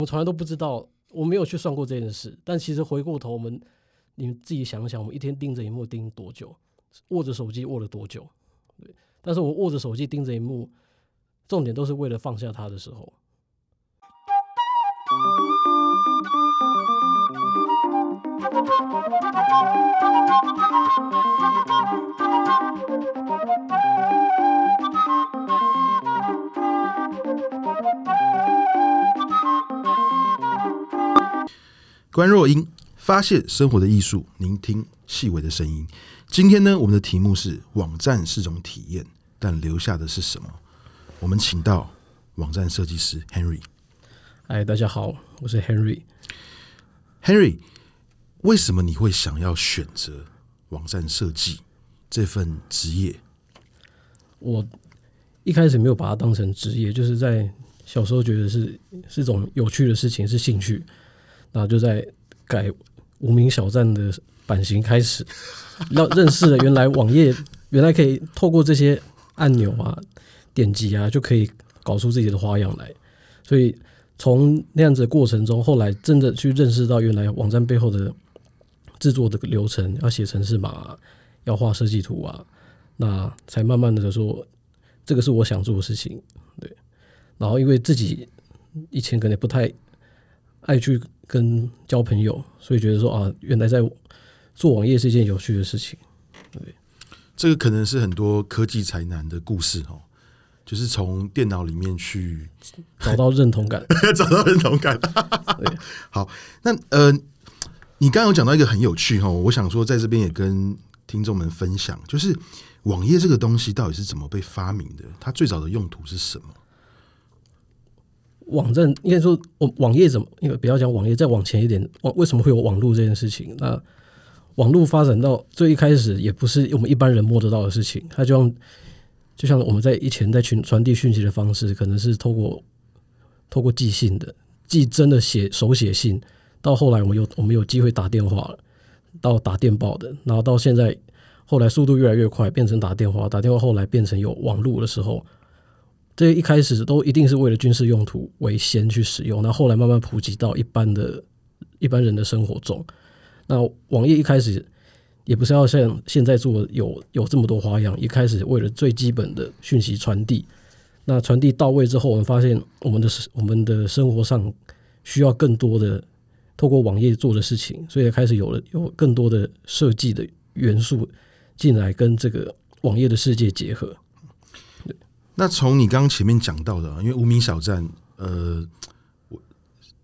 我从来都不知道，我没有去算过这件事。但其实回过头，我们你们自己想想，我们一天盯着荧幕盯多久，握着手机握了多久？对，但是我握着手机盯着荧幕，重点都是为了放下它的时候。关若英发现生活的艺术，聆听细微的声音。今天呢，我们的题目是网站是种体验，但留下的是什么？我们请到网站设计师 Henry。嗨，大家好，我是 Henry。Henry，为什么你会想要选择网站设计这份职业？我一开始没有把它当成职业，就是在小时候觉得是是种有趣的事情，是兴趣。然后就在改无名小站的版型开始，要认识了原来网页原来可以透过这些按钮啊、点击啊，就可以搞出自己的花样来。所以从那样子的过程中，后来真的去认识到原来网站背后的制作的流程，要写程式码，要画设计图啊，那才慢慢的说，这个是我想做的事情。对，然后因为自己以前可能不太爱去。跟交朋友，所以觉得说啊，原来在做网页是一件有趣的事情。对，这个可能是很多科技才男的故事哦，就是从电脑里面去找到认同感，找到认同感。对，好，那呃，你刚刚有讲到一个很有趣哈，我想说在这边也跟听众们分享，就是网页这个东西到底是怎么被发明的？它最早的用途是什么？网站应该说，网网页怎么？因为不要讲网页，再往前一点，网为什么会有网络这件事情？那网络发展到最一开始，也不是我们一般人摸得到的事情。它就像就像我们在以前在群传递讯息的方式，可能是透过透过寄信的，寄真的写手写信，到后来我们有我们有机会打电话了，到打电报的，然后到现在后来速度越来越快，变成打电话，打电话后来变成有网络的时候。这一开始都一定是为了军事用途为先去使用，那后来慢慢普及到一般的一般人的生活中。那网页一开始也不是要像现在做有有这么多花样，一开始为了最基本的讯息传递。那传递到位之后，我们发现我们的我们的生活上需要更多的透过网页做的事情，所以开始有了有更多的设计的元素进来跟这个网页的世界结合。那从你刚刚前面讲到的，因为无名小站，呃，我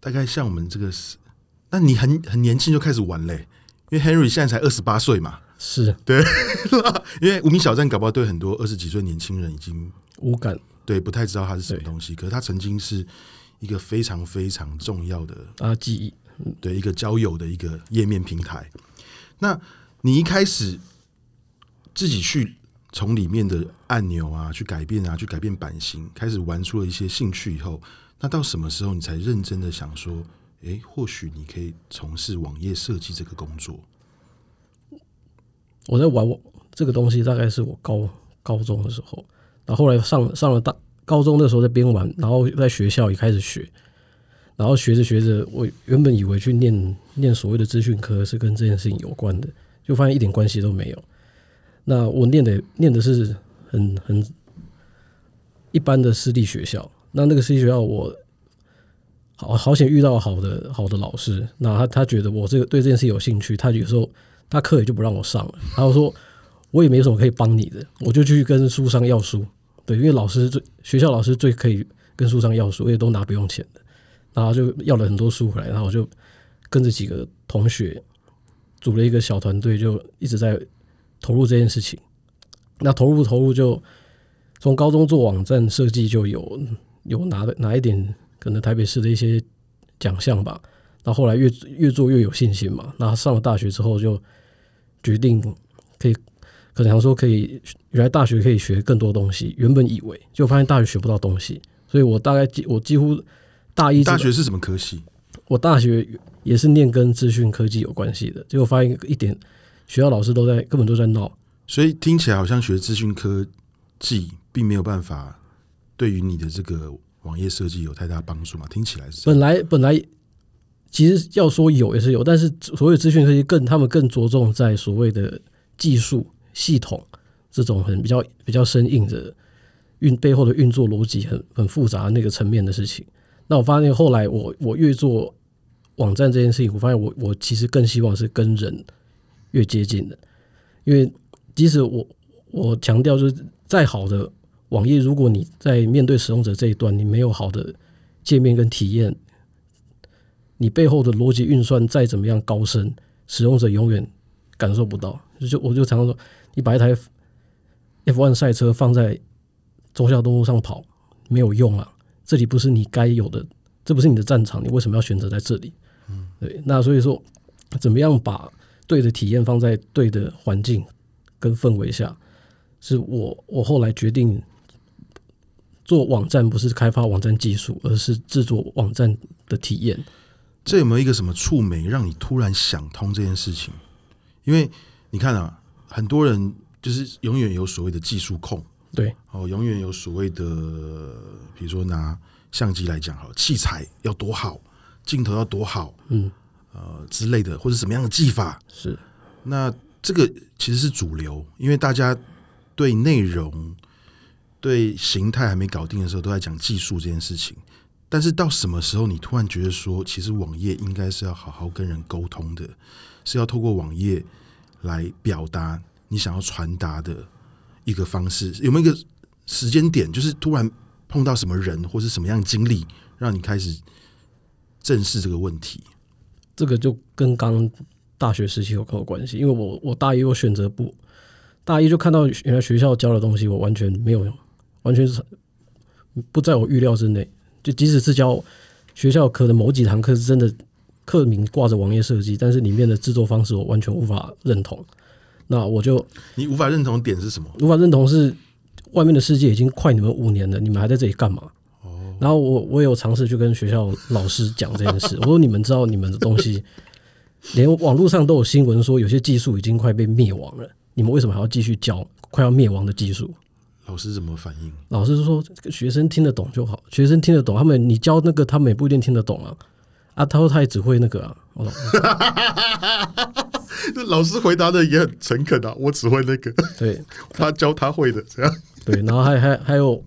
大概像我们这个是，那你很很年轻就开始玩嘞，因为 Henry 现在才二十八岁嘛，是对，因为无名小站搞不好对很多二十几岁年轻人已经无感，对，不太知道它是什么东西，可是它曾经是一个非常非常重要的啊记忆，对，一个交友的一个页面平台。那你一开始自己去。从里面的按钮啊，去改变啊，去改变版型，开始玩出了一些兴趣以后，那到什么时候你才认真的想说，诶，或许你可以从事网页设计这个工作？我在玩这个东西，大概是我高高中的时候，然后后来上上了大高中的时候在边玩，然后在学校也开始学，然后学着学着，我原本以为去念念所谓的资讯科是跟这件事情有关的，就发现一点关系都没有。那我念的念的是很很一般的私立学校，那那个私立学校我好好险遇到好的好的老师，那他他觉得我这个对这件事有兴趣，他有时候他课也就不让我上了，然后说我也没什么可以帮你的，我就去跟书商要书，对，因为老师最学校老师最可以跟书商要书，因为都拿不用钱的，然后就要了很多书回来，然后我就跟着几个同学组了一个小团队，就一直在。投入这件事情，那投入投入就从高中做网站设计就有有拿的拿一点可能台北市的一些奖项吧。那后来越越做越有信心嘛。那上了大学之后就决定可以可能想说可以原来大学可以学更多东西。原本以为就发现大学学不到东西，所以我大概几我几乎大一大学是什么科系？我大学也是念跟资讯科技有关系的，结果发现一点。学校老师都在，根本都在闹，所以听起来好像学资讯科技并没有办法对于你的这个网页设计有太大帮助嘛？听起来是本来本来其实要说有也是有，但是所谓资讯科技更他们更着重在所谓的技术系统这种很比较比较生硬的运背后的运作逻辑很很复杂那个层面的事情。那我发现后来我我越做网站这件事情，我发现我我其实更希望是跟人越接近的，因为即使我我强调就是再好的。网页，如果你在面对使用者这一端，你没有好的界面跟体验，你背后的逻辑运算再怎么样高深，使用者永远感受不到。就我就常常说，你把一台 F1 赛车放在中孝东路上跑没有用啊，这里不是你该有的，这不是你的战场，你为什么要选择在这里？嗯，对。那所以说，怎么样把对的体验放在对的环境跟氛围下，是我我后来决定。做网站不是开发网站技术，而是制作网站的体验。这有没有一个什么触媒让你突然想通这件事情？因为你看啊，很多人就是永远有所谓的技术控，对哦，永远有所谓的，比如说拿相机来讲，好，器材要多好，镜头要多好，嗯，呃之类的，或者什么样的技法是。那这个其实是主流，因为大家对内容。对形态还没搞定的时候，都在讲技术这件事情。但是到什么时候，你突然觉得说，其实网页应该是要好好跟人沟通的，是要透过网页来表达你想要传达的一个方式？有没有一个时间点，就是突然碰到什么人或是什么样的经历，让你开始正视这个问题？这个就跟刚大学时期有有关系，因为我我大一我选择不大一就看到原来学校教的东西，我完全没有用。完全是不在我预料之内。就即使是教学校课的某几堂课是真的课名挂着网页设计，但是里面的制作方式我完全无法认同。那我就你无法认同的点是什么？无法认同是外面的世界已经快你们五年了，你们还在这里干嘛？哦。然后我我也有尝试去跟学校老师讲这件事。我说 你们知道你们的东西，连网络上都有新闻说有些技术已经快被灭亡了，你们为什么还要继续教快要灭亡的技术？老师怎么反应？老师说：“学生听得懂就好，学生听得懂，他们你教那个，他们也不一定听得懂啊。”啊，他说他也只会那个啊。老师回答的也很诚恳啊，我只会那个。对，他教他会的这样。对，然后还还还有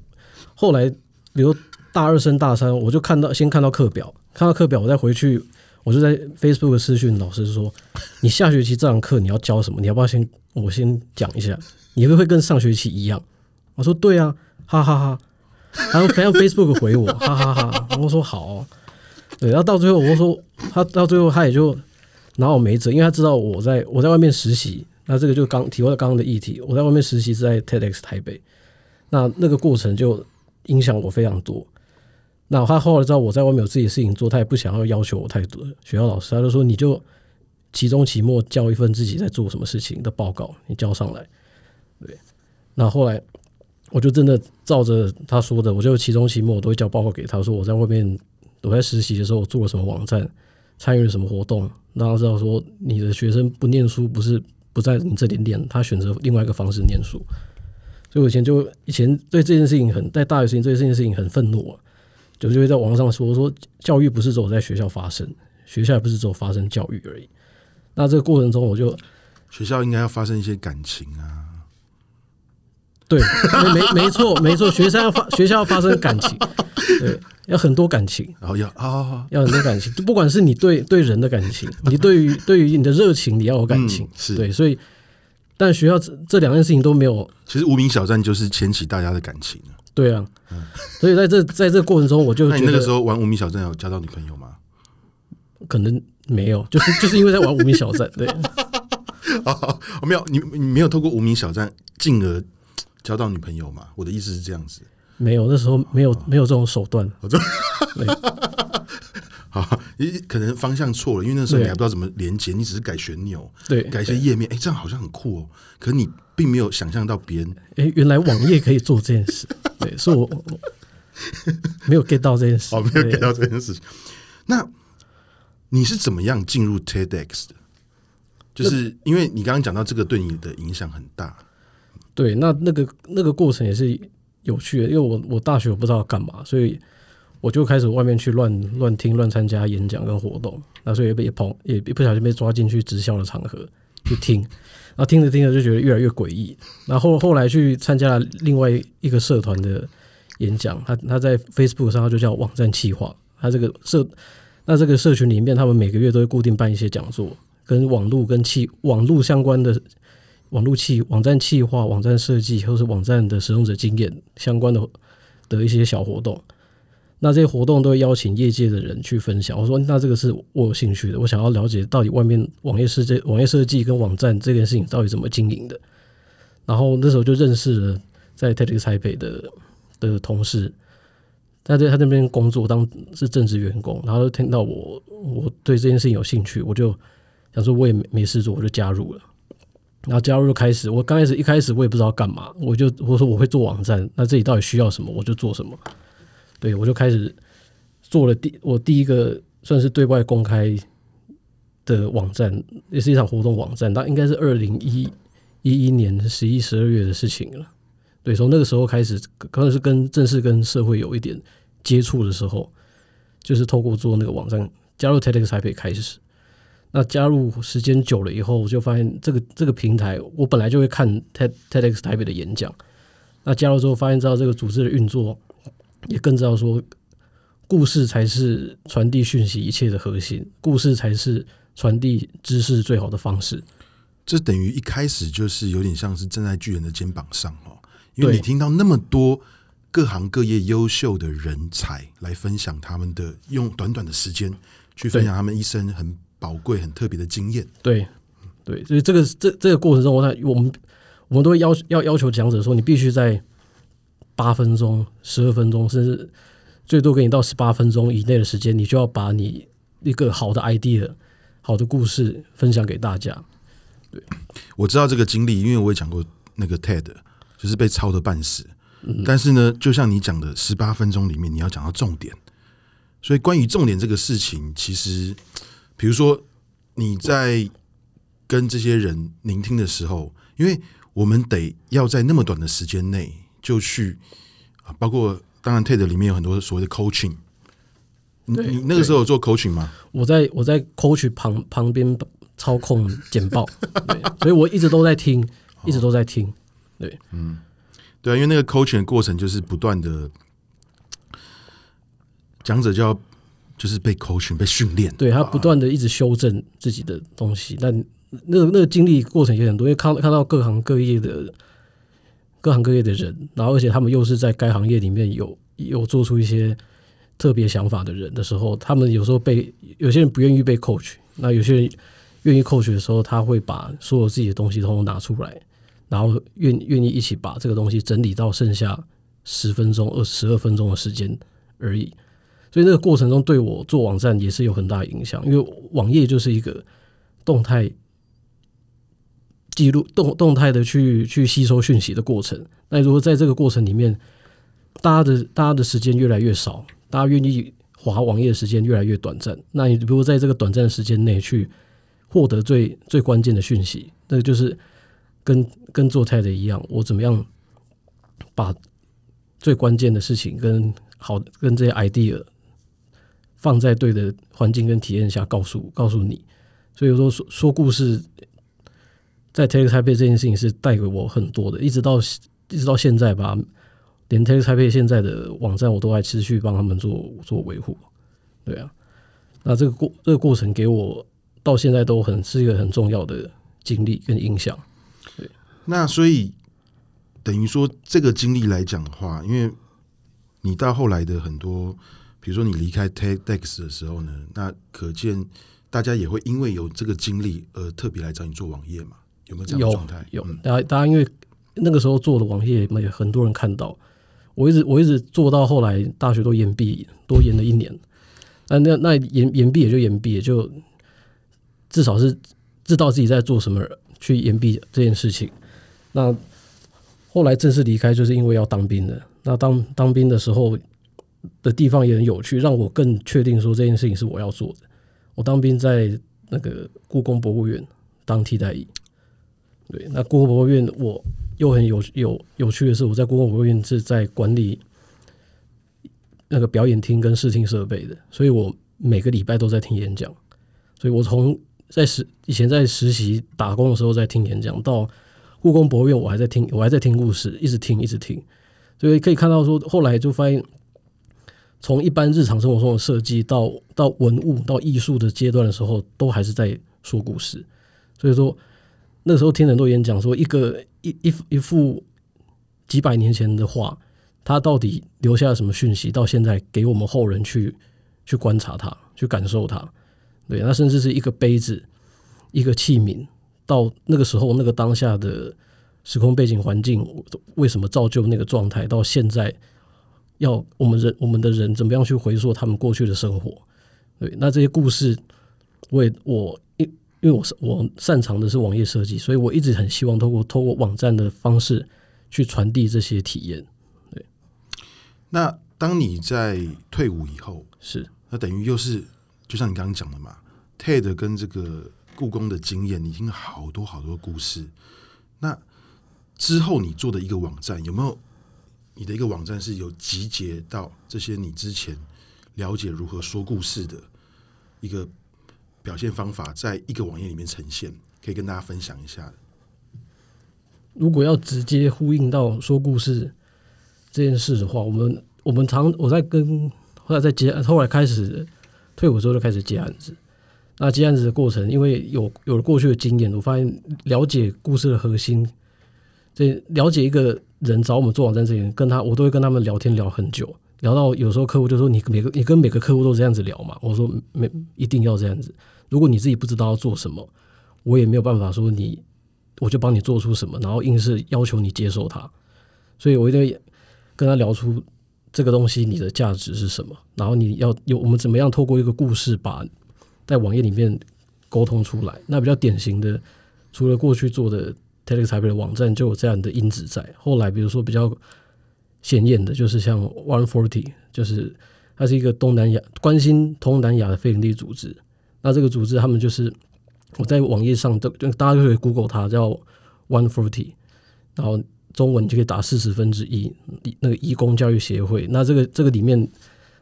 后来，比如大二升大三，我就看到先看到课表，看到课表，我再回去，我就在 Facebook 私讯老师说：“你下学期这堂课你要教什么？你要不要先我先讲一下？你会不会跟上学期一样？”我说对啊，哈哈哈，然后还用 Facebook 回我，哈哈哈，哈。我说好，对。然后到最后，我说他到最后他也就拿我没辙，因为他知道我在我在外面实习。那这个就刚提到刚刚的议题，我在外面实习是在 TEDx 台北。那那个过程就影响我非常多。那他后来知道我在外面有自己的事情做，他也不想要要求我太多。学校老师他就说，你就期中期末交一份自己在做什么事情的报告，你交上来。对。那后来。我就真的照着他说的，我就期中期末我都会交报告给他，说我在外面我在实习的时候做了什么网站，参与了什么活动，让他知道说你的学生不念书不是不在你这里念，他选择另外一个方式念书。所以我以前就以前对这件事情很在大学时期对这件事情很愤怒啊，就就会在网上说说教育不是只有在学校发生，学校也不是只有发生教育而已。那这个过程中我就学校应该要发生一些感情啊。对，没没没错没错，学生要发学校要发生感情，对，要很多感情，然后要啊，要很多感情，不管是你对对人的感情，你对于对于你的热情，你要有感情，是对，所以，但学校这这两件事情都没有。其实无名小站就是牵起大家的感情，对啊，所以在这在这个过程中，我就觉得那你那个时候玩无名小镇有交到女朋友吗？可能没有，就是就是因为在玩无名小站，对，啊，我没有，你你没有透过无名小站进而。交到女朋友嘛？我的意思是这样子，没有，那时候没有没有这种手段。好，可能方向错了，因为那时候你还不知道怎么连接，你只是改旋钮，对，改一些页面，哎，这样好像很酷哦。可是你并没有想象到别人，哎，原来网页可以做这件事，对，是我，我没有 get 到这件事，哦，没有 get 到这件事情。那你是怎么样进入 TEDx 的？就是因为你刚刚讲到这个对你的影响很大。对，那那个那个过程也是有趣的，因为我我大学我不知道要干嘛，所以我就开始外面去乱乱听、乱参加演讲跟活动，那所以也被跑，也不小心被抓进去直销的场合去听，然后听着听着就觉得越来越诡异，然后后来去参加了另外一个社团的演讲，他他在 Facebook 上他就叫网站企划，他这个社那这个社群里面，他们每个月都会固定办一些讲座，跟网络跟企网络相关的。网络企网站企划、网站设计，或是网站的使用者经验相关的的一些小活动，那这些活动都会邀请业界的人去分享。我说，那这个是我有兴趣的，我想要了解到底外面网页世界、网页设计跟网站这件事情到底怎么经营的。然后那时候就认识了在 TEDx 台北的的同事，他在他那边工作当是正职员工，然后就听到我我对这件事情有兴趣，我就想说我也没没事做，我就加入了。然后加入就开始，我刚开始一开始我也不知道干嘛，我就我说我会做网站，那这里到底需要什么，我就做什么。对，我就开始做了第我第一个算是对外公开的网站，也是一场活动网站，那应该是二零一一一年十一十二月的事情了。对，从那个时候开始，可能是跟正式跟社会有一点接触的时候，就是透过做那个网站，加入 TEDx 台北开始。那加入时间久了以后，我就发现这个这个平台，我本来就会看 TED TEDx 台北的演讲。那加入之后，发现知道这个组织的运作，也更知道说，故事才是传递讯息一切的核心，故事才是传递知识最好的方式。这等于一开始就是有点像是站在巨人的肩膀上哦，因为你听到那么多各行各业优秀的人才来分享他们的，用短短的时间去分享他们一生很。宝贵、很特别的经验，对，对，所以这个这这个过程中，我我们我们都会要要要求讲者说，你必须在八分钟、十二分钟，甚至最多给你到十八分钟以内的时间，你就要把你一个好的 idea、好的故事分享给大家。对，我知道这个经历，因为我也讲过那个 TED，就是被抄的半死。嗯，但是呢，就像你讲的，十八分钟里面你要讲到重点，所以关于重点这个事情，其实。比如说，你在跟这些人聆听的时候，因为我们得要在那么短的时间内就去啊，包括当然 TED 里面有很多所谓的 coaching，你你那个时候有做 coaching 吗？我在我在 coach 旁旁边操控简报，对，所以我一直都在听，一直都在听，对，嗯，对啊，因为那个 coaching 的过程就是不断的讲者就要。就是被 coaching 被训练，对他不断的一直修正自己的东西，但那个那个经历过程也很多，因为看看到各行各业的各行各业的人，然后而且他们又是在该行业里面有有做出一些特别想法的人的时候，他们有时候被有些人不愿意被 coach，那有些人愿意 coach 的时候，他会把所有自己的东西通通拿出来，然后愿愿意一起把这个东西整理到剩下十分钟、二十二分钟的时间而已。所以那个过程中，对我做网站也是有很大影响，因为网页就是一个动态记录、动动态的去去吸收讯息的过程。那如果在这个过程里面，大家的大家的时间越来越少，大家愿意滑网页的时间越来越短暂，那你如果在这个短暂的时间内去获得最最关键的讯息，那就是跟跟做菜的一样，我怎么样把最关键的事情跟好跟这些 idea。放在对的环境跟体验下告诉告诉你，所以说说说故事，在 t e l e t y p e 这件事情是带给我很多的，一直到一直到现在吧，连 t e l e t y p e 现在的网站我都还持续帮他们做做维护，对啊，那这个过这个过程给我到现在都很是一个很重要的经历跟影响，对，那所以等于说这个经历来讲的话，因为你到后来的很多。比如说你离开 TEDx 的时候呢，那可见大家也会因为有这个经历而特别来找你做网页嘛？有没有这样的状态？有，大家大家因为那个时候做的网页，也很多人看到。我一直我一直做到后来大学都延毕，多延了一年。那那那延延毕也就延毕，也就至少是知道自己在做什么，去延毕这件事情。那后来正式离开，就是因为要当兵的。那当当兵的时候。的地方也很有趣，让我更确定说这件事情是我要做的。我当兵在那个故宫博物院当替代役，对，那故宫博物院我又很有有有趣的是，我在故宫博物院是在管理那个表演厅跟视听设备的，所以我每个礼拜都在听演讲。所以我从在实以前在实习打工的时候在听演讲，到故宫博物院我还在听，我还在听故事，一直听一直听。所以可以看到说，后来就发现，从一般日常生活中的设计到到文物到艺术的阶段的时候，都还是在说故事。所以说那时候听很多演讲，说一个一一一幅几百年前的画，它到底留下了什么讯息？到现在给我们后人去去观察它，去感受它。对，那甚至是一个杯子，一个器皿，到那个时候那个当下的时空背景环境，为什么造就那个状态？到现在要我们人我们的人怎么样去回溯他们过去的生活？对，那这些故事，为我因因为我是我擅长的是网页设计，所以我一直很希望透过透过网站的方式去传递这些体验。对，那当你在退伍以后，是那等于又是就像你刚刚讲的嘛，TED 跟这个故宫的经验，你听了好多好多故事。那之后你做的一个网站有没有你的一个网站是有集结到这些你之前了解如何说故事的一个？表现方法在一个网页里面呈现，可以跟大家分享一下。如果要直接呼应到说故事这件事的话，我们我们常我在跟后来在接，后来开始退伍之后就开始接案子。那接案子的过程，因为有有了过去的经验，我发现了解故事的核心，这了解一个人找我们做网站之前，跟他我都会跟他们聊天聊很久，聊到有时候客户就说，你每个你跟每个客户都这样子聊嘛？我说没一定要这样子。如果你自己不知道要做什么，我也没有办法说你，我就帮你做出什么，然后硬是要求你接受它。所以我一定跟他聊出这个东西你的价值是什么，然后你要有我们怎么样透过一个故事把在网页里面沟通出来。那比较典型的，除了过去做的 TEDx 台北的网站就有这样的因子在。后来比如说比较显眼的，就是像 One Forty，就是它是一个东南亚关心东南亚的非营利组织。那这个组织，他们就是我在网页上都，大家就可以 Google 它，叫 One Forty，然后中文就可以打四十分之一，那个移工教育协会。那这个这个里面，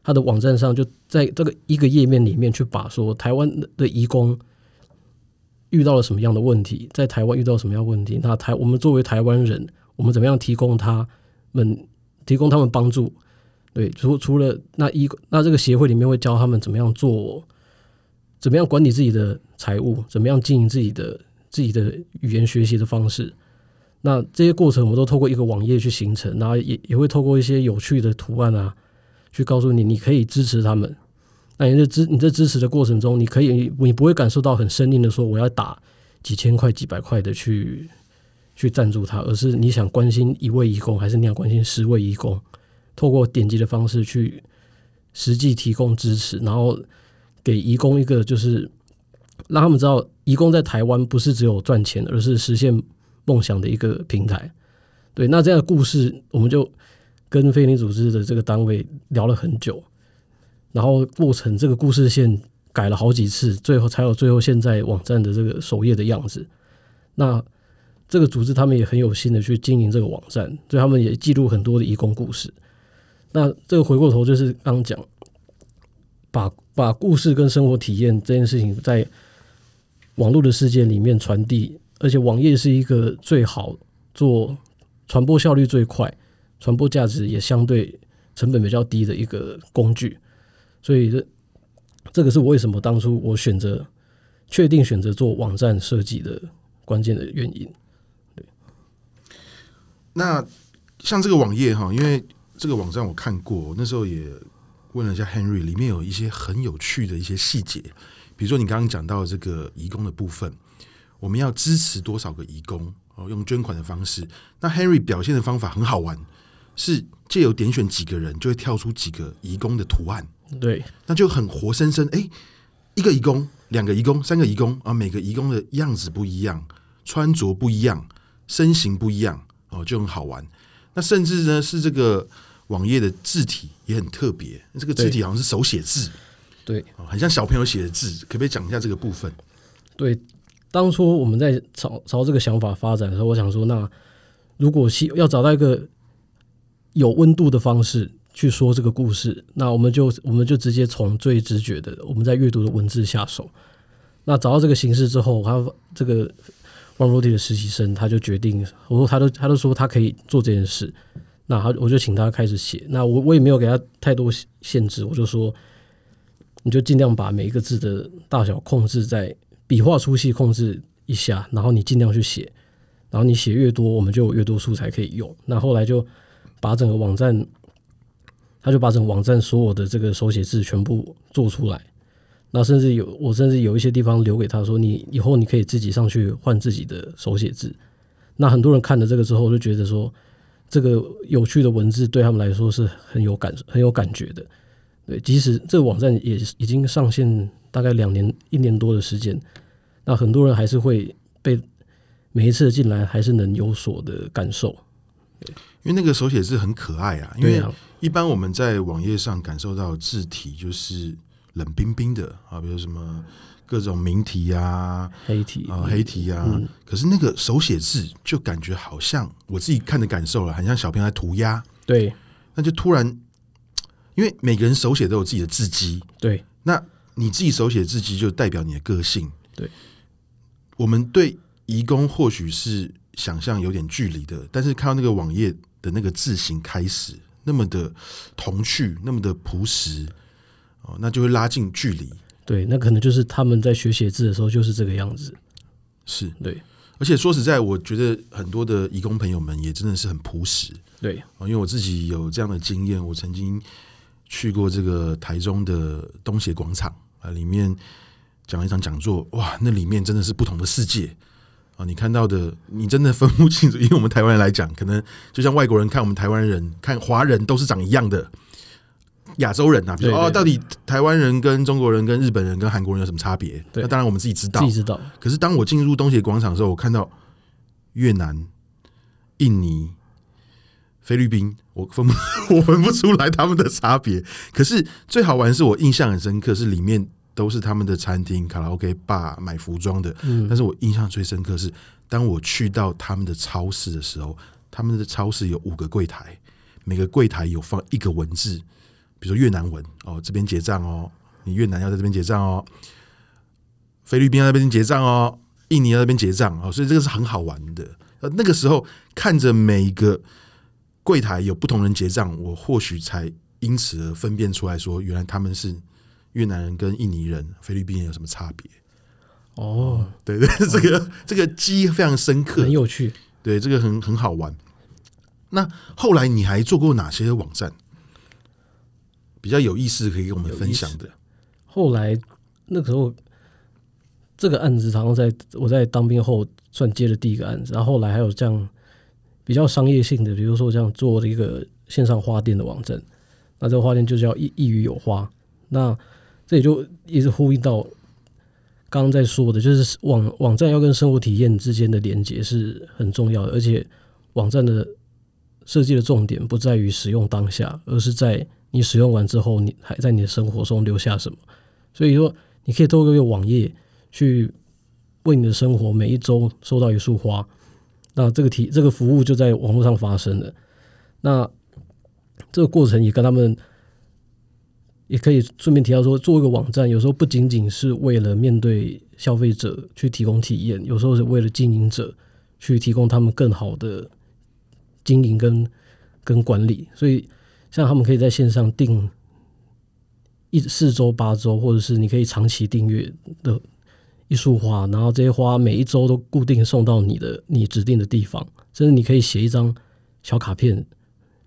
它的网站上就在这个一个页面里面去把说台湾的移工遇到了什么样的问题，在台湾遇到什么样问题，那台我们作为台湾人，我们怎么样提供他们提供他们帮助？对，除除了那一那这个协会里面会教他们怎么样做。怎么样管理自己的财务？怎么样经营自己的自己的语言学习的方式？那这些过程我们都透过一个网页去形成，然后也也会透过一些有趣的图案啊，去告诉你你可以支持他们。那你在支你在支持的过程中，你可以你不会感受到很生硬的说我要打几千块几百块的去去赞助他，而是你想关心一位移工，还是你想关心十位移工？透过点击的方式去实际提供支持，然后。给移工一个，就是让他们知道，移工在台湾不是只有赚钱，而是实现梦想的一个平台。对，那这样的故事，我们就跟非营组织的这个单位聊了很久，然后过程这个故事线改了好几次，最后才有最后现在网站的这个首页的样子。那这个组织他们也很有心的去经营这个网站，所以他们也记录很多的移工故事。那这个回过头就是刚讲。把把故事跟生活体验这件事情在网络的世界里面传递，而且网页是一个最好做传播效率最快、传播价值也相对成本比较低的一个工具，所以这这个是我为什么当初我选择确定选择做网站设计的关键的原因。对，那像这个网页哈，因为这个网站我看过，那时候也。问了一下 Henry，里面有一些很有趣的一些细节，比如说你刚刚讲到这个移工的部分，我们要支持多少个移工哦，用捐款的方式。那 Henry 表现的方法很好玩，是借由点选几个人，就会跳出几个移工的图案，对，那就很活生生。哎，一个移工，两个移工，三个移工啊，每个移工的样子不一样，穿着不一样，身形不一样哦，就很好玩。那甚至呢是这个。网页的字体也很特别，这个字体好像是手写字，对，很像小朋友写的字，可不可以讲一下这个部分？对，当初我们在朝朝这个想法发展的时候，我想说，那如果要找到一个有温度的方式，去说这个故事，那我们就我们就直接从最直觉的我们在阅读的文字下手。那找到这个形式之后，他这个 One Forty 的实习生他就决定，我说他都他都说他可以做这件事，那他我就请他开始写。那我我也没有给他太多限制，我就说你就尽量把每一个字的大小控制在笔画粗细控制一下，然后你尽量去写。然后你写越多，我们就有越多素材可以用。那后来就把整个网站，他就把整个网站所有的这个手写字全部做出来。那甚至有我甚至有一些地方留给他说，你以后你可以自己上去换自己的手写字。那很多人看了这个之后，就觉得说这个有趣的文字对他们来说是很有感很有感觉的。对，即使这个网站也已经上线大概两年一年多的时间，那很多人还是会被。每一次进来还是能有所的感受，因为那个手写字很可爱啊。因为一般我们在网页上感受到字体就是冷冰冰的啊，比如什么各种明题啊、黑题啊、黑题啊。嗯、可是那个手写字就感觉好像我自己看的感受了，很像小朋友在涂鸦。对，那就突然，因为每个人手写都有自己的字迹。对，那你自己手写字迹就代表你的个性。对，我们对。移工或许是想象有点距离的，但是看到那个网页的那个字形开始那么的童趣，那么的朴实哦，那就会拉近距离。对，那可能就是他们在学写字的时候就是这个样子。是对，而且说实在，我觉得很多的义工朋友们也真的是很朴实。对，因为我自己有这样的经验，我曾经去过这个台中的东协广场啊，里面讲了一场讲座，哇，那里面真的是不同的世界啊。你看到的，你真的分不清楚，因为我们台湾人来讲，可能就像外国人看我们台湾人，看华人都是长一样的亚洲人啊。比如说哦，到底台湾人跟中国人、跟日本人、跟韩国人有什么差别？那当然我们自己知道，自己知道。可是当我进入东协广场的时候，我看到越南、印尼、菲律宾，我分不 我分不出来他们的差别。可是最好玩是我印象很深刻，是里面。都是他们的餐厅、卡拉 OK、bar 买服装的。嗯，但是我印象最深刻是，当我去到他们的超市的时候，他们的超市有五个柜台，每个柜台有放一个文字，比如说越南文哦，这边结账哦，你越南要在这边结账哦，菲律宾要在这边结账哦，印尼要在这边结账哦，所以这个是很好玩的。呃，那个时候看着每一个柜台有不同人结账，我或许才因此而分辨出来说，原来他们是。越南人跟印尼人、菲律宾人有什么差别？哦，对对，这个、哦、这个记忆非常深刻，很有趣。对，这个很很好玩。那后来你还做过哪些网站比较有意思，可以跟我们分享的？后来那个时候，这个案子好像在我在当兵后算接的第一个案子，然后后来还有这样比较商业性的，比如说这样做的一个线上花店的网站。那这个花店就叫一一鱼有花。那这也就一直呼应到刚刚在说的，就是网网站要跟生活体验之间的连接是很重要的，而且网站的设计的重点不在于使用当下，而是在你使用完之后，你还在你的生活中留下什么。所以说，你可以透过一个网页去为你的生活每一周收到一束花，那这个体这个服务就在网络上发生了。那这个过程也跟他们。也可以顺便提到说，做一个网站，有时候不仅仅是为了面对消费者去提供体验，有时候是为了经营者去提供他们更好的经营跟跟管理。所以，像他们可以在线上订一四周、八周，或者是你可以长期订阅的一束花，然后这些花每一周都固定送到你的你指定的地方，甚至你可以写一张小卡片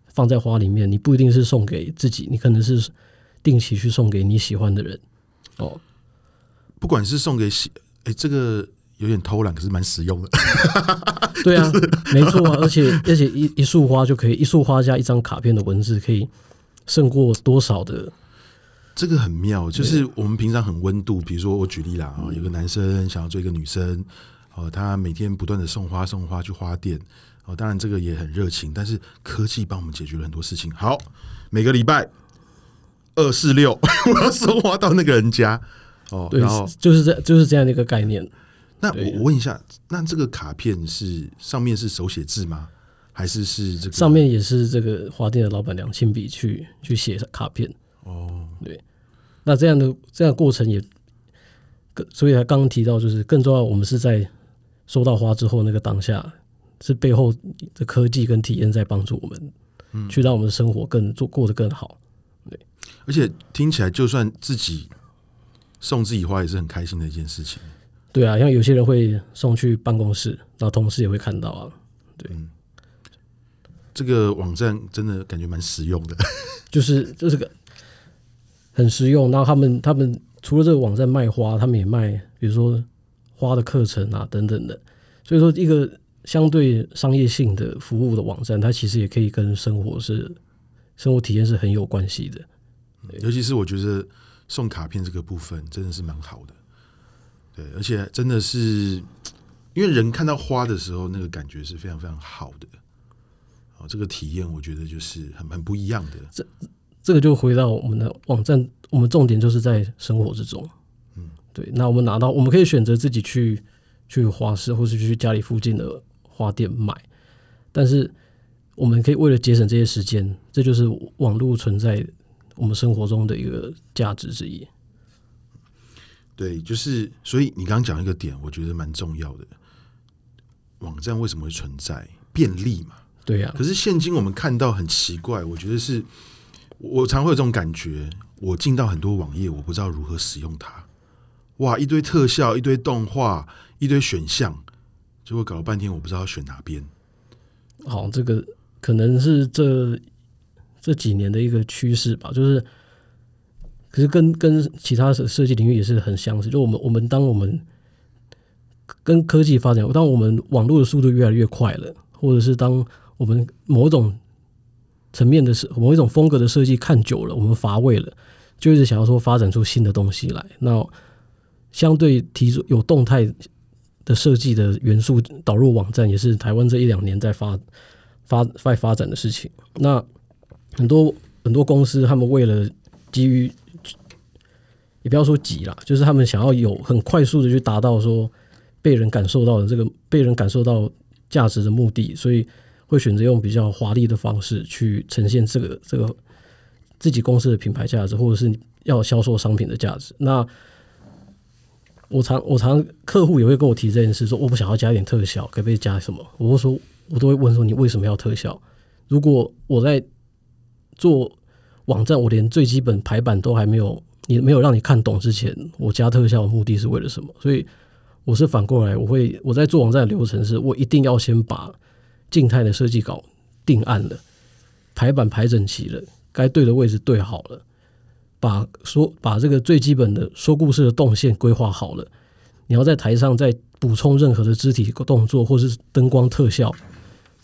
放在花里面。你不一定是送给自己，你可能是。定期去送给你喜欢的人哦，不管是送给喜，哎，这个有点偷懒，可是蛮实用的。对啊，没错啊，而且 而且一一束花就可以，一束花加一张卡片的文字，可以胜过多少的。这个很妙，就是我们平常很温度，比如说我举例啦啊，有个男生想要追一个女生，哦，他每天不断的送花送花去花店，哦，当然这个也很热情，但是科技帮我们解决了很多事情。好，每个礼拜。二四六，我要送花到那个人家哦。对，就是这就是这样的一个概念。那我我问一下，那这个卡片是上面是手写字吗？还是是这个上面也是这个花店的老板娘亲笔去去写卡片哦，对，那这样的这样的过程也，所以他刚刚提到就是更重要，我们是在收到花之后那个当下，是背后的科技跟体验在帮助我们，嗯，去让我们的生活更做过得更好，对，而且听起来就算自己送自己花也是很开心的一件事情，对啊，像有些人会送去办公室，然后同事也会看到啊，对。嗯这个网站真的感觉蛮实用的，就是就是个很实用。然后他们他们除了这个网站卖花，他们也卖比如说花的课程啊等等的。所以说，一个相对商业性的服务的网站，它其实也可以跟生活是生活体验是很有关系的。尤其是我觉得送卡片这个部分真的是蛮好的，对，而且真的是 因为人看到花的时候，那个感觉是非常非常好的。这个体验我觉得就是很很不一样的。这这个就回到我们的网站，我们重点就是在生活之中。嗯，对。那我们拿到，我们可以选择自己去去花市，或是去家里附近的花店买。但是我们可以为了节省这些时间，这就是网络存在我们生活中的一个价值之一。对，就是所以你刚刚讲一个点，我觉得蛮重要的。网站为什么会存在？便利嘛。对呀、啊，可是现今我们看到很奇怪，我觉得是，我常会有这种感觉。我进到很多网页，我不知道如何使用它。哇，一堆特效，一堆动画，一堆选项，结果搞了半天，我不知道要选哪边。好，这个可能是这这几年的一个趋势吧。就是，可是跟跟其他设设计领域也是很相似。就我们我们当我们跟科技发展，当我们网络的速度越来越快了，或者是当我们某种层面的设，某一种风格的设计看久了，我们乏味了，就一直想要说发展出新的东西来。那相对提出有动态的设计的元素导入网站，也是台湾这一两年在发发在发展的事情。那很多很多公司，他们为了基于，也不要说急啦，就是他们想要有很快速的去达到说被人感受到的这个被人感受到价值的目的，所以。会选择用比较华丽的方式去呈现这个这个自己公司的品牌价值，或者是要销售商品的价值。那我常我常客户也会跟我提这件事，说我不想要加一点特效，可不可以加什么？我会说，我都会问说，你为什么要特效？如果我在做网站，我连最基本排版都还没有，你没有让你看懂之前，我加特效的目的是为了什么？所以我是反过来，我会我在做网站的流程是，我一定要先把。静态的设计稿定案了，排版排整齐了，该对的位置对好了，把说把这个最基本的说故事的动线规划好了。你要在台上再补充任何的肢体动作，或是灯光特效，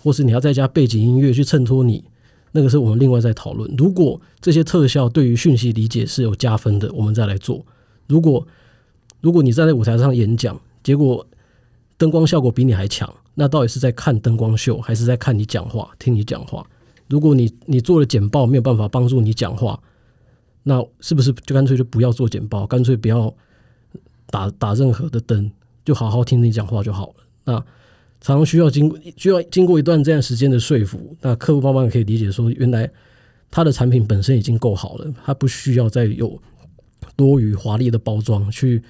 或是你要再加背景音乐去衬托你，那个是我们另外在讨论。如果这些特效对于讯息理解是有加分的，我们再来做。如果如果你站在舞台上演讲，结果灯光效果比你还强。那到底是在看灯光秀，还是在看你讲话、听你讲话？如果你你做了简报没有办法帮助你讲话，那是不是就干脆就不要做简报，干脆不要打打任何的灯，就好好听你讲话就好了？那常常需要经需要经过一段这样时间的说服，那客户慢慢可以理解说，原来他的产品本身已经够好了，他不需要再有多余华丽的包装去，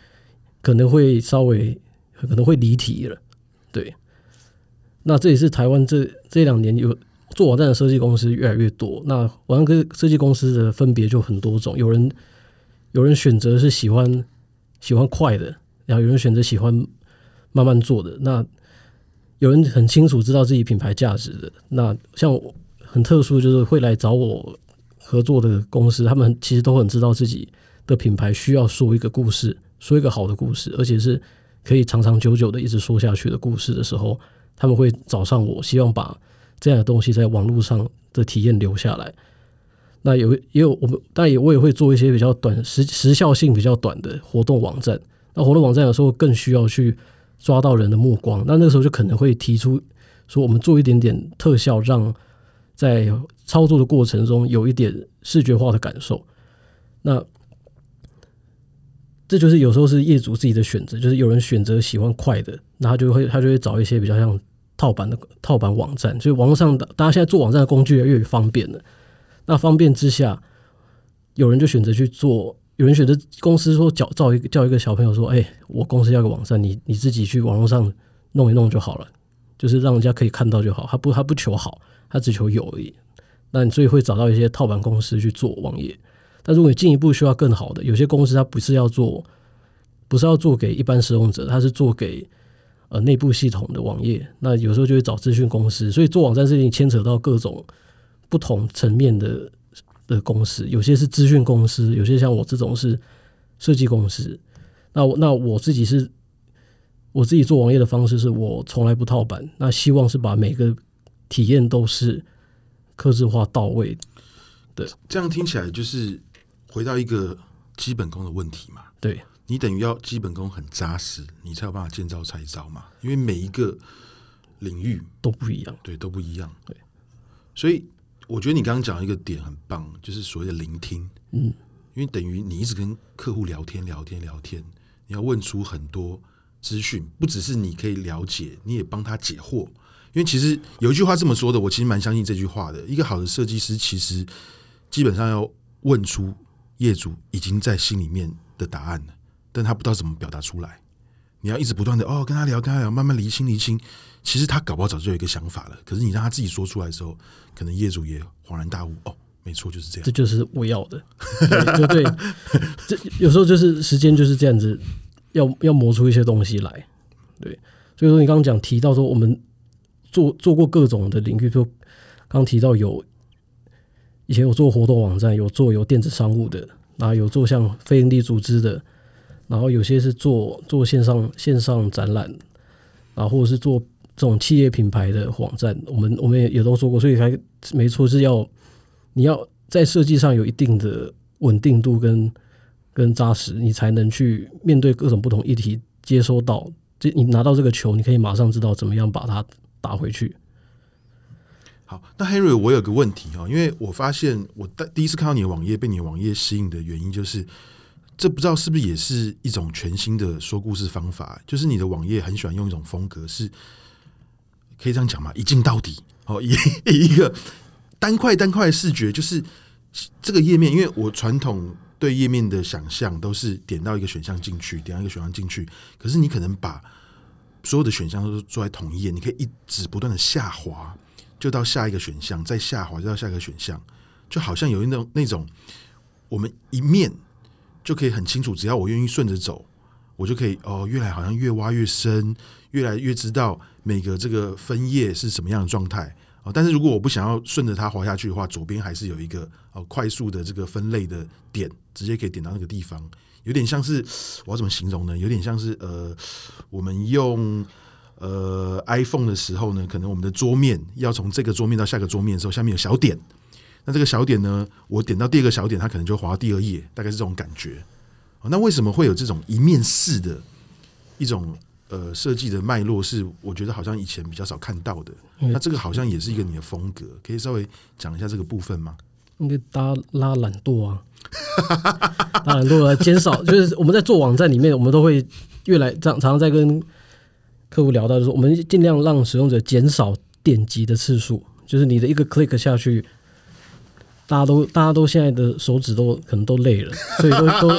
可能会稍微可能会离题了，对。那这也是台湾这这两年有做网站的设计公司越来越多。那网站跟设计公司的分别就很多种，有人有人选择是喜欢喜欢快的，然后有人选择喜欢慢慢做的。那有人很清楚知道自己品牌价值的。那像很特殊，就是会来找我合作的公司，他们其实都很知道自己的品牌需要说一个故事，说一个好的故事，而且是可以长长久久的一直说下去的故事的时候。他们会找上我，希望把这样的东西在网络上的体验留下来。那有也有我们，但也我也会做一些比较短时时效性比较短的活动网站。那活动网站有时候更需要去抓到人的目光，那那个时候就可能会提出说，我们做一点点特效，让在操作的过程中有一点视觉化的感受。那这就是有时候是业主自己的选择，就是有人选择喜欢快的，那他就会他就会找一些比较像。套版的套版网站，所以网络上的大家现在做网站的工具越来越方便了。那方便之下，有人就选择去做，有人选择公司说叫叫一个叫一个小朋友说：“哎、我公司要个网站，你你自己去网络上弄一弄就好了，就是让人家可以看到就好。他不他不求好，他只求有而已。那你所以会找到一些套版公司去做网页。但如果你进一步需要更好的，有些公司它不是要做，不是要做给一般使用者，它是做给呃内部系统的网页。那有时候就会找资讯公司，所以做网站事情牵扯到各种。不同层面的的公司，有些是资讯公司，有些像我这种是设计公司。那我那我自己是，我自己做网页的方式是我从来不套版，那希望是把每个体验都是客制化到位的。这样听起来就是回到一个基本功的问题嘛？对，你等于要基本功很扎实，你才有办法见招拆招嘛。因为每一个领域都不一样，对，都不一样，对，所以。我觉得你刚刚讲一个点很棒，就是所谓的聆听。嗯，因为等于你一直跟客户聊天、聊天、聊天，你要问出很多资讯，不只是你可以了解，你也帮他解惑。因为其实有一句话这么说的，我其实蛮相信这句话的。一个好的设计师，其实基本上要问出业主已经在心里面的答案了，但他不知道怎么表达出来。你要一直不断的哦，跟他聊，跟他聊，慢慢厘清厘清。其实他搞不好早就有一个想法了，可是你让他自己说出来的时候，可能业主也恍然大悟。哦，没错，就是这样。这就是我要的，对，对，这有时候就是时间就是这样子，要要磨出一些东西来。对，所以说你刚刚讲提到说，我们做做过各种的领域，就刚提到有以前有做活动网站，有做有电子商务的，然后有做像非营利组织的。然后有些是做做线上线上展览，然后，或者是做这种企业品牌的网站，我们我们也也都做过，所以还没错是要你要在设计上有一定的稳定度跟跟扎实，你才能去面对各种不同议题，接收到这你拿到这个球，你可以马上知道怎么样把它打回去。好，那 Henry，我有个问题哈，因为我发现我第一次看到你的网页，被你的网页吸引的原因就是。这不知道是不是也是一种全新的说故事方法？就是你的网页很喜欢用一种风格，是可以这样讲吗？一镜到底哦，一 一个单块单块的视觉，就是这个页面。因为我传统对页面的想象都是点到一个选项进去，点到一个选项进去。可是你可能把所有的选项都是做在同一页，你可以一直不断的下滑，就到下一个选项，再下滑就到下一个选项，就好像有一种那种我们一面。就可以很清楚，只要我愿意顺着走，我就可以哦，越来好像越挖越深，越来越知道每个这个分页是什么样的状态啊。但是如果我不想要顺着它滑下去的话，左边还是有一个呃快速的这个分类的点，直接可以点到那个地方，有点像是我要怎么形容呢？有点像是呃，我们用呃 iPhone 的时候呢，可能我们的桌面要从这个桌面到下个桌面的时候，下面有小点。那这个小点呢，我点到第二个小点，它可能就滑到第二页，大概是这种感觉。那为什么会有这种一面式的一种呃设计的脉络？是我觉得好像以前比较少看到的。那这个好像也是一个你的风格，可以稍微讲一下这个部分吗？应该大家拉懒惰啊，拉懒惰来减少，就是我们在做网站里面，我们都会越来常常常在跟客户聊到，就是我们尽量让使用者减少点击的次数，就是你的一个 click 下去。大家都大家都现在的手指都可能都累了，所以都都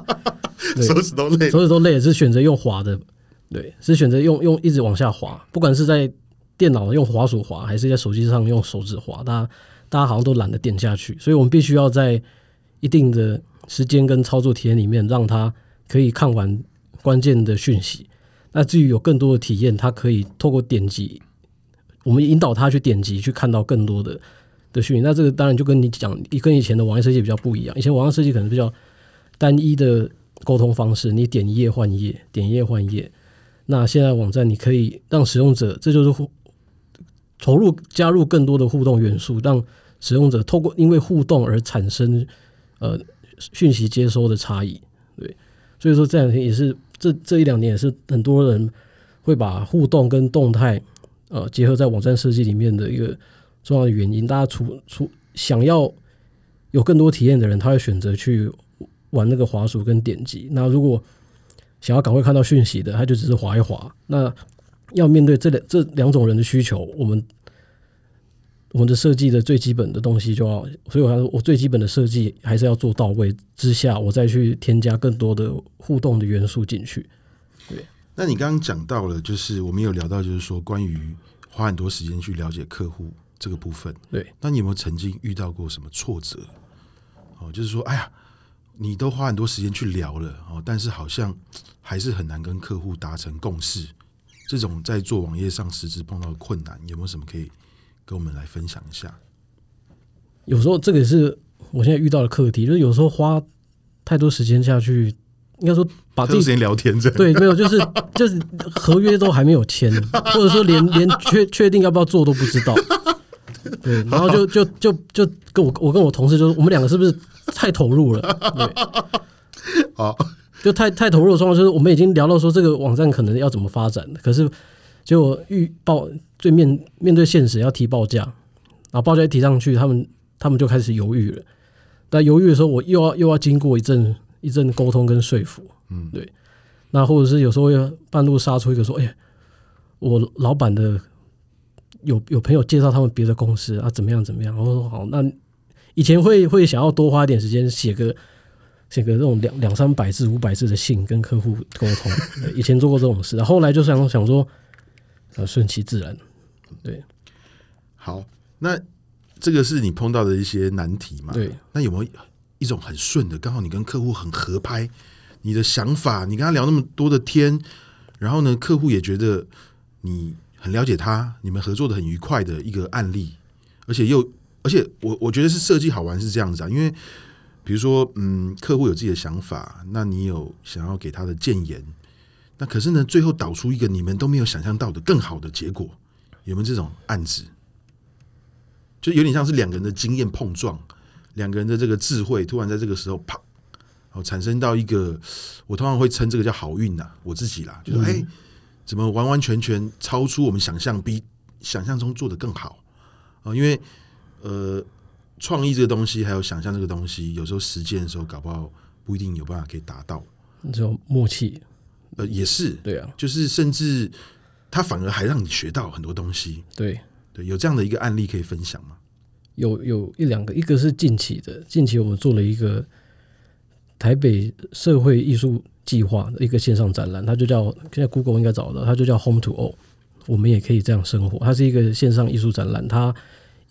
手指都累，手指都累，是选择用滑的，对，是选择用用一直往下滑，不管是在电脑用滑鼠滑，还是在手机上用手指滑，大家大家好像都懒得点下去，所以我们必须要在一定的时间跟操作体验里面，让他可以看完关键的讯息。那至于有更多的体验，他可以透过点击，我们引导他去点击，去看到更多的。的讯息，那这个当然就跟你讲，跟以前的网页设计比较不一样。以前网页设计可能比较单一的沟通方式，你点一页换一页，点一页换一页。那现在网站你可以让使用者，这就是互投入加入更多的互动元素，让使用者透过因为互动而产生呃讯息接收的差异。对，所以说这两天也是这这一两年也是很多人会把互动跟动态呃结合在网站设计里面的一个。重要的原因，大家除除想要有更多体验的人，他会选择去玩那个滑鼠跟点击。那如果想要赶快看到讯息的，他就只是划一划。那要面对这两这两种人的需求，我们我们的设计的最基本的东西就要，所以我说我最基本的设计还是要做到位之下，我再去添加更多的互动的元素进去。对，那你刚刚讲到了，就是我们有聊到，就是说关于花很多时间去了解客户这个部分。对，那你有没有曾经遇到过什么挫折？哦，就是说，哎呀。你都花很多时间去聊了哦，但是好像还是很难跟客户达成共识。这种在做网页上实质碰到的困难，有没有什么可以跟我们来分享一下？有时候这个也是我现在遇到的课题，就是有时候花太多时间下去，应该说把这时间聊天，对，没有，就是就是合约都还没有签，或者说连连确确定要不要做都不知道。对，然后就就就就跟我我跟我同事就是我们两个是不是？太投入了，对，好，就太太投入的状况，就是我们已经聊到说这个网站可能要怎么发展，可是结果预报对面面对现实要提报价，然后报价一提上去，他们他们就开始犹豫了。但犹豫的时候，我又要又要经过一阵一阵沟通跟说服，嗯，对。那或者是有时候要半路杀出一个说，哎、欸，我老板的有有朋友介绍他们别的公司啊，怎么样怎么样？我说好，那。以前会会想要多花点时间写个写个这种两两三百字五百字的信跟客户沟通，以前做过这种事，后来就想想说，呃，顺其自然，对。好，那这个是你碰到的一些难题嘛？对。那有没有一种很顺的，刚好你跟客户很合拍，你的想法，你跟他聊那么多的天，然后呢，客户也觉得你很了解他，你们合作的很愉快的一个案例，而且又。而且我我觉得是设计好玩是这样子啊，因为比如说，嗯，客户有自己的想法，那你有想要给他的建言，那可是呢，最后导出一个你们都没有想象到的更好的结果，有没有这种案子？就有点像是两个人的经验碰撞，两个人的这个智慧突然在这个时候啪，然后产生到一个，我通常会称这个叫好运呐，我自己啦，就说哎、欸，怎么完完全全超出我们想象，比想象中做的更好啊？因为呃，创意这个东西，还有想象这个东西，有时候实践的时候，搞不好不一定有办法可以达到。这种默契，呃，也是对啊，就是甚至他反而还让你学到很多东西。对对，有这样的一个案例可以分享吗？有有一两个，一个是近期的，近期我们做了一个台北社会艺术计划的一个线上展览，它就叫现在 Google 应该找到，它就叫 Home to All，我们也可以这样生活。它是一个线上艺术展览，它。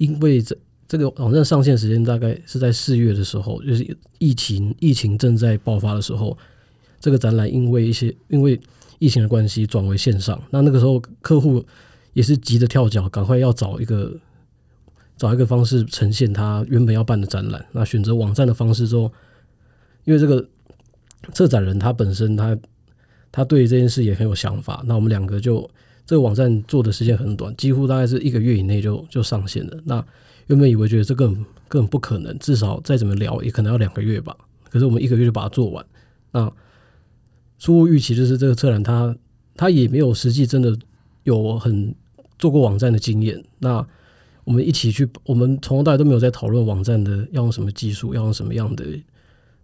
因为这这个网站上线时间大概是在四月的时候，就是疫情疫情正在爆发的时候，这个展览因为一些因为疫情的关系转为线上。那那个时候客户也是急得跳脚，赶快要找一个找一个方式呈现他原本要办的展览。那选择网站的方式之后，因为这个策展人他本身他他对这件事也很有想法，那我们两个就。这个网站做的时间很短，几乎大概是一个月以内就就上线了。那原本以为觉得这个根本不可能，至少再怎么聊也可能要两个月吧。可是我们一个月就把它做完。那出乎预期就是这个策展他他也没有实际真的有很做过网站的经验。那我们一起去，我们从头到尾都没有在讨论网站的要用什么技术，要用什么样的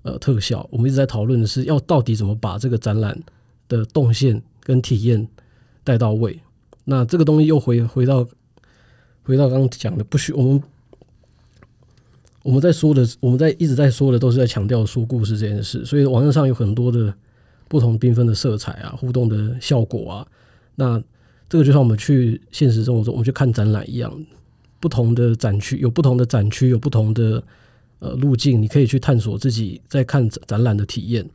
呃特效。我们一直在讨论的是要到底怎么把这个展览的动线跟体验。带到位，那这个东西又回回到回到刚刚讲的，不需我们我们在说的，我们在一直在说的，都是在强调说故事这件事。所以网站上有很多的不同缤纷的色彩啊，互动的效果啊。那这个就像我们去现实生活中，我们去看展览一样，不同的展区有不同的展区，有不同的呃路径，你可以去探索自己在看展览的体验。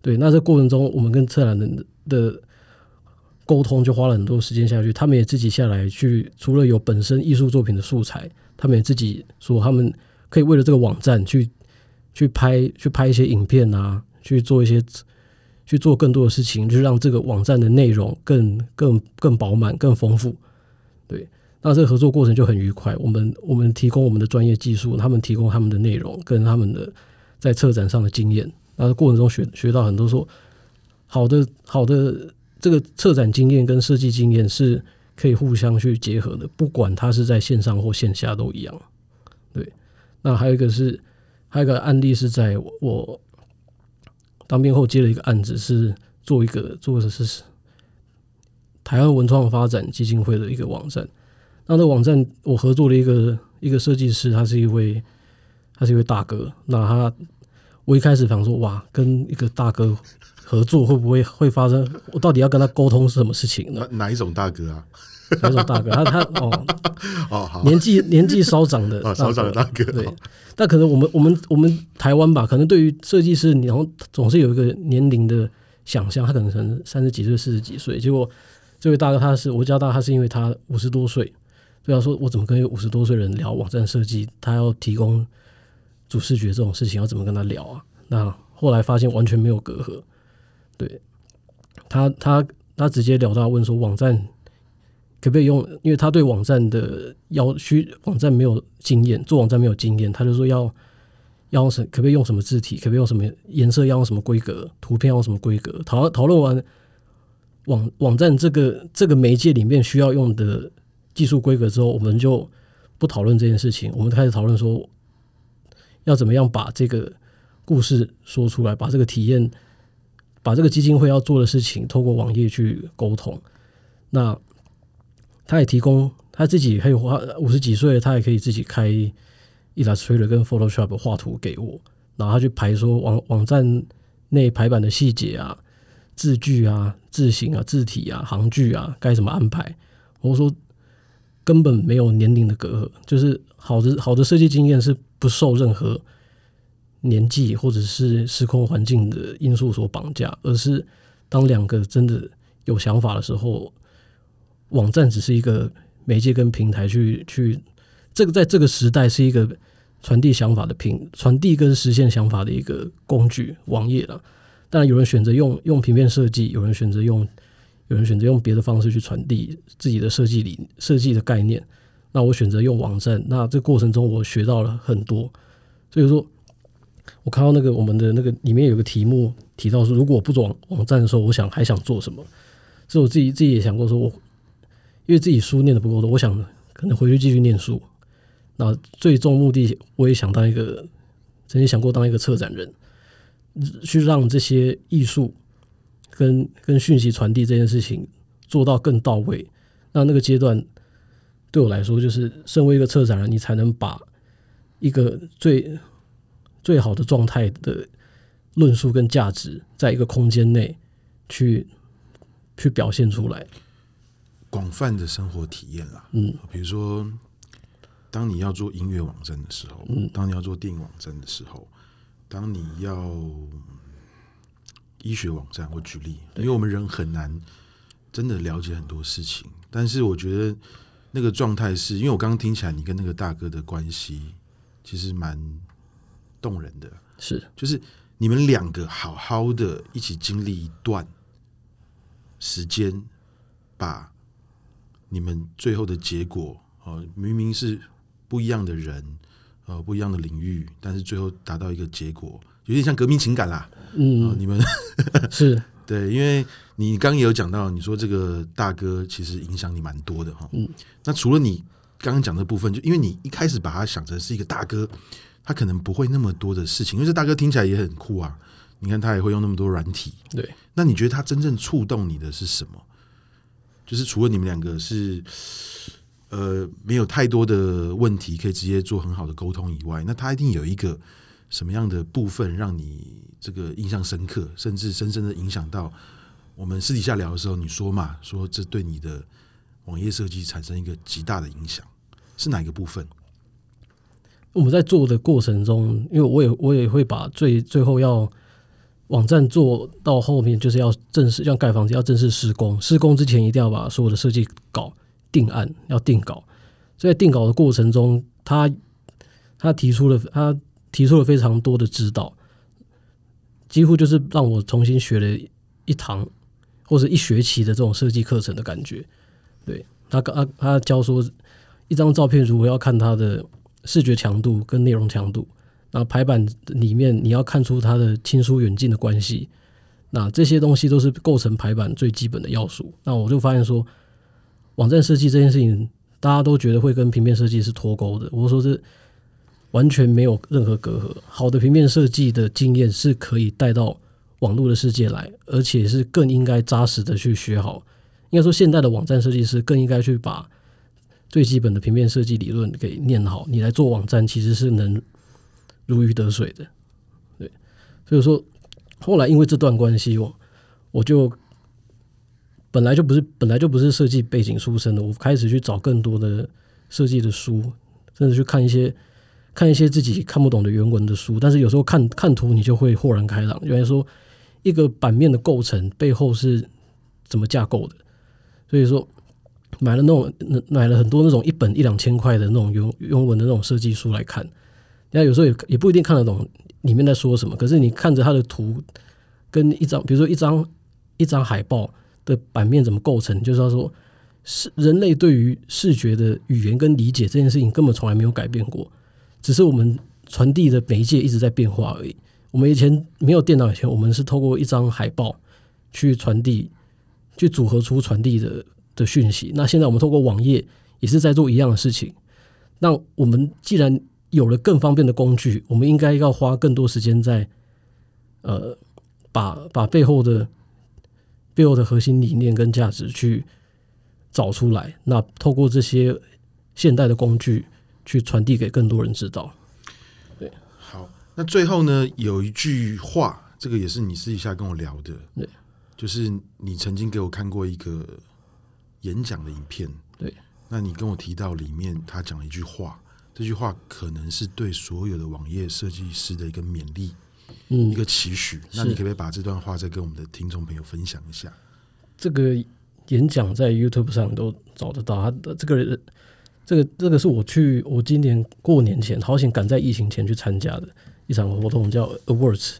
对，那这过程中，我们跟策展人的。沟通就花了很多时间下去，他们也自己下来去，除了有本身艺术作品的素材，他们也自己说他们可以为了这个网站去去拍去拍一些影片啊，去做一些去做更多的事情，就是让这个网站的内容更更更饱满、更丰富。对，那这个合作过程就很愉快。我们我们提供我们的专业技术，他们提供他们的内容跟他们的在策展上的经验，那过程中学学到很多说好的好的。这个策展经验跟设计经验是可以互相去结合的，不管它是在线上或线下都一样。对，那还有一个是，还有一个案例是在我当兵后接了一个案子，是做一个做的是台湾文创发展基金会的一个网站。那这个网站我合作了一个一个设计师，他是一位他是一位大哥。那他我一开始想说，哇，跟一个大哥合作会不会会发生？我到底要跟他沟通是什么事情呢？哪一种大哥啊？哪一种大哥？他他哦 哦，好，年纪年纪稍长的 啊，稍长的大哥。对，但可能我们我们我们台湾吧，可能对于设计师，然后总是有一个年龄的想象，他可能可能三十几岁、四十几岁。结果这位大哥他是我叫大他是因为他五十多岁，对他说我怎么跟一个五十多岁人聊网站设计？他要提供主视觉这种事情，要怎么跟他聊啊？那后来发现完全没有隔阂。对他他他直接了当问说网站。可不可以用？因为他对网站的要需网站没有经验，做网站没有经验，他就说要要用什？可不可以用什么字体？可不可以用什么颜色？要用什么规格？图片要用什么规格？讨讨论完网网站这个这个媒介里面需要用的技术规格之后，我们就不讨论这件事情，我们开始讨论说要怎么样把这个故事说出来，把这个体验，把这个基金会要做的事情透过网页去沟通。那他也提供他自己，还有画五十几岁，他也可以自己开 Illustrator 跟 Photoshop 画图给我，然后他去排说网网站内排版的细节啊、字句啊、字型啊、字体啊、行距啊，该怎么安排。我说根本没有年龄的隔阂，就是好的好的设计经验是不受任何年纪或者是时空环境的因素所绑架，而是当两个真的有想法的时候。网站只是一个媒介跟平台去，去这个在这个时代是一个传递想法的平传递跟实现想法的一个工具。网页了，当然有人选择用用平面设计，有人选择用有人选择用别的方式去传递自己的设计理设计的概念。那我选择用网站，那这过程中我学到了很多。所以说，我看到那个我们的那个里面有个题目提到说，如果我不做网网站的时候，我想还想做什么？所以我自己自己也想过说，我。因为自己书念的不够多，我想可能回去继续念书。那最终目的，我也想当一个，曾经想过当一个策展人，去让这些艺术跟跟讯息传递这件事情做到更到位。那那个阶段对我来说，就是身为一个策展人，你才能把一个最最好的状态的论述跟价值，在一个空间内去去表现出来。广泛的生活体验啦，嗯，比如说，当你要做音乐网站的时候，嗯，当你要做电影网站的时候，当你要医学网站，我举例，因为我们人很难真的了解很多事情，但是我觉得那个状态是，因为我刚刚听起来，你跟那个大哥的关系其实蛮动人的，是，就是你们两个好好的一起经历一段时间，把。你们最后的结果，呃，明明是不一样的人，呃，不一样的领域，但是最后达到一个结果，有点像革命情感啦。嗯，呃、你们是对，因为你刚刚也有讲到，你说这个大哥其实影响你蛮多的哈。嗯，那除了你刚刚讲的部分，就因为你一开始把他想成是一个大哥，他可能不会那么多的事情，因为这大哥听起来也很酷啊。你看他也会用那么多软体，对。那你觉得他真正触动你的是什么？就是除了你们两个是，呃，没有太多的问题可以直接做很好的沟通以外，那他一定有一个什么样的部分让你这个印象深刻，甚至深深的影响到我们私底下聊的时候，你说嘛，说这对你的网页设计产生一个极大的影响，是哪一个部分？我们在做的过程中，因为我也我也会把最最后要。网站做到后面就是要正式，像盖房子要正式施工。施工之前一定要把所有的设计稿定案，要定稿。所以在定稿的过程中，他他提出了他提出了非常多的指导，几乎就是让我重新学了一堂或者一学期的这种设计课程的感觉。对，他他他教说，一张照片如果要看它的视觉强度跟内容强度。那排版里面你要看出它的亲疏远近的关系，那这些东西都是构成排版最基本的要素。那我就发现说，网站设计这件事情，大家都觉得会跟平面设计是脱钩的。我说是完全没有任何隔阂。好的平面设计的经验是可以带到网络的世界来，而且是更应该扎实的去学好应该说现代的网站设计师更应该去把最基本的平面设计理论给念好，你来做网站其实是能如鱼得水的。对，所以说后来因为这段关系，我我就本来就不是本来就不是设计背景出身的，我开始去找更多的设计的书，甚至去看一些。看一些自己看不懂的原文的书，但是有时候看看图，你就会豁然开朗。原来说一个版面的构成背后是怎么架构的，所以说买了那种买了很多那种一本一两千块的那种原原文的那种设计书来看。那有时候也也不一定看得懂里面在说什么，可是你看着它的图跟一张，比如说一张一张海报的版面怎么构成，就是他说是人类对于视觉的语言跟理解这件事情根本从来没有改变过。只是我们传递的媒介一直在变化而已。我们以前没有电脑以前，我们是透过一张海报去传递，去组合出传递的的讯息。那现在我们透过网页也是在做一样的事情。那我们既然有了更方便的工具，我们应该要花更多时间在呃，把把背后的背后的核心理念跟价值去找出来。那透过这些现代的工具。去传递给更多人知道。对，好，那最后呢，有一句话，这个也是你私底下跟我聊的，对，就是你曾经给我看过一个演讲的影片，对，那你跟我提到里面他讲了一句话，这句话可能是对所有的网页设计师的一个勉励，嗯，一个期许。那你可不可以把这段话再跟我们的听众朋友分享一下？这个演讲在 YouTube 上都找得到，他的这个人。这个这个是我去我今年过年前，好险赶在疫情前去参加的一场活动，叫 Awards。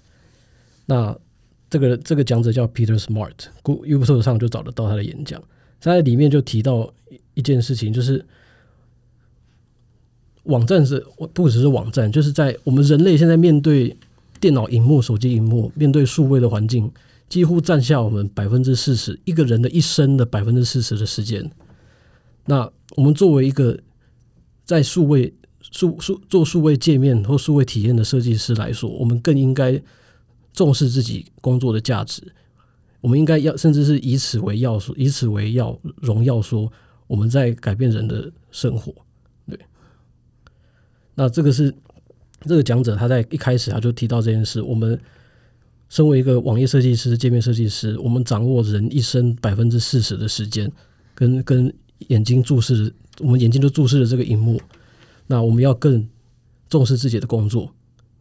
那这个这个讲者叫 Peter Smart，YouTube 上就找得到他的演讲。在里面就提到一件事情，就是网站是不只是网站，就是在我们人类现在面对电脑荧幕、手机荧幕，面对数位的环境，几乎占下我们百分之四十一个人的一生的百分之四十的时间。那我们作为一个在数位数数做数位界面或数位体验的设计师来说，我们更应该重视自己工作的价值。我们应该要甚至是以此为要素，以此为要荣耀，说我们在改变人的生活。对，那这个是这个讲者他在一开始他就提到这件事。我们身为一个网页设计师、界面设计师，我们掌握人一生百分之四十的时间，跟跟。眼睛注视，我们眼睛都注视着这个荧幕。那我们要更重视自己的工作，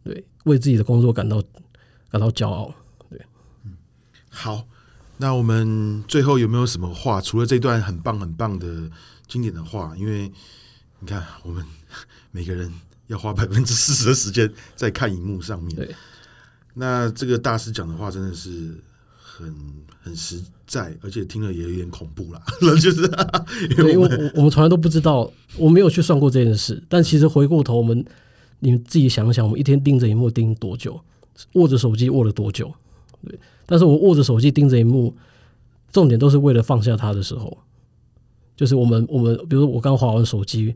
对，为自己的工作感到感到骄傲。对，嗯，好。那我们最后有没有什么话？除了这段很棒很棒的经典的话，因为你看，我们每个人要花百分之四十的时间在看荧幕上面。对，那这个大师讲的话真的是。很很实在，而且听了也有点恐怖啦。就是因为我我们从来都不知道，我没有去算过这件事。但其实回过头，我们你们自己想想，我们一天盯着荧幕盯多久，握着手机握了多久？对。但是我握着手机盯着萤幕，重点都是为了放下它的时候，就是我们我们，比如说我刚划完手机，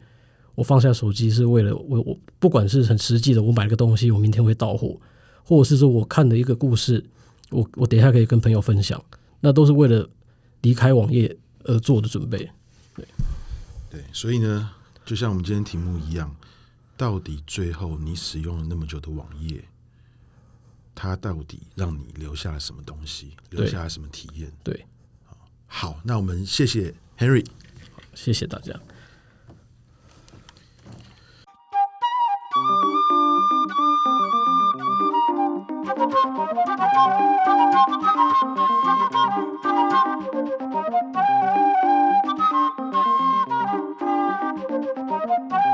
我放下手机是为了我我不管是很实际的，我买了个东西，我明天会到货，或者是说我看的一个故事。我我等一下可以跟朋友分享，那都是为了离开网页而做的准备。对，对，所以呢，就像我们今天题目一样，到底最后你使用了那么久的网页，它到底让你留下了什么东西？留下了什么体验？对，好，那我们谢谢 Henry，谢谢大家。Thank you.